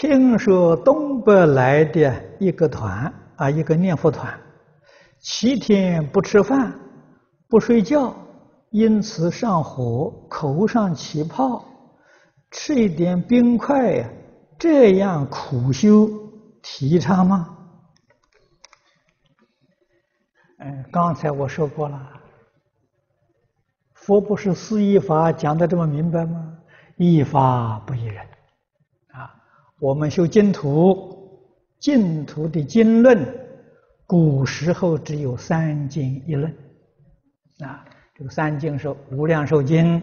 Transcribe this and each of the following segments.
听说东北来的一个团啊，一个念佛团，七天不吃饭，不睡觉，因此上火，口上起泡，吃一点冰块呀，这样苦修提倡吗？嗯，刚才我说过了，佛不是四依法讲的这么明白吗？依法不依人。我们修净土，净土的经论，古时候只有三经一论，啊，这个三经是《无量寿经》、《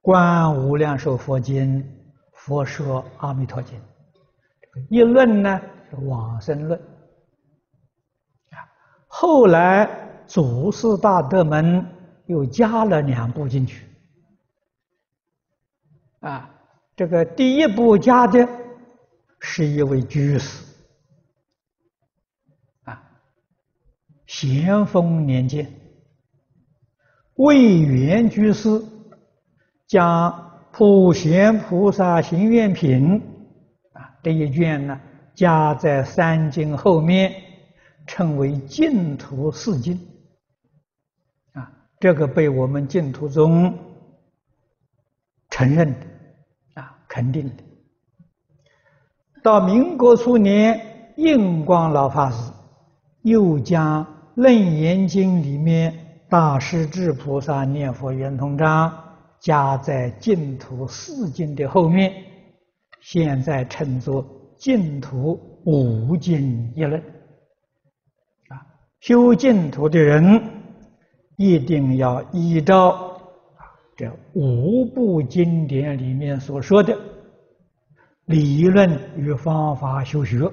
观无量寿佛经》、《佛说阿弥陀经》。一论呢是往生论，啊，后来祖师大德们又加了两部进去，啊。这个第一部加的是一位居士啊，咸丰年间，魏源居士将《普贤菩萨行愿品》啊这一卷呢加在三经后面，称为净土四经啊，这个被我们净土宗承认的。肯定的。到民国初年，印光老法师又将《楞严经》里面大势至菩萨念佛圆通章加在净土四经的后面，现在称作净土五经一论。啊，修净土的人一定要依照。这五部经典里面所说的理论与方法修学，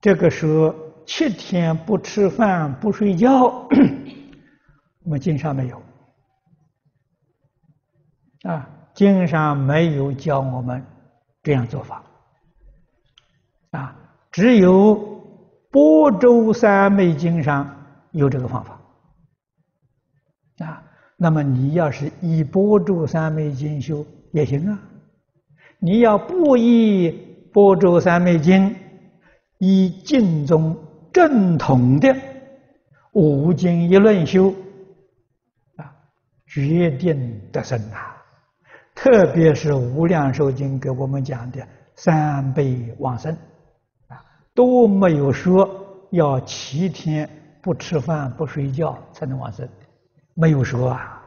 这个说七天不吃饭不睡觉，我们经上没有啊，经上没有教我们这样做法啊，只有般舟三昧经上有这个方法。啊，那么你要是依般舟三昧经修也行啊。你要不依般舟三昧经，以经中正统的五经一论修，啊，决定得生啊。特别是《无量寿经》给我们讲的三倍往生，啊，都没有说要七天不吃饭不睡觉才能往生。没有说啊，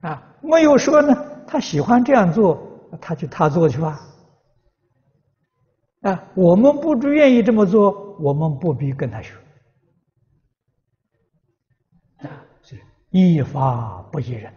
啊，没有说呢。他喜欢这样做，他就他做去吧。啊，我们不不愿意这么做，我们不必跟他学。啊，是依法不依人。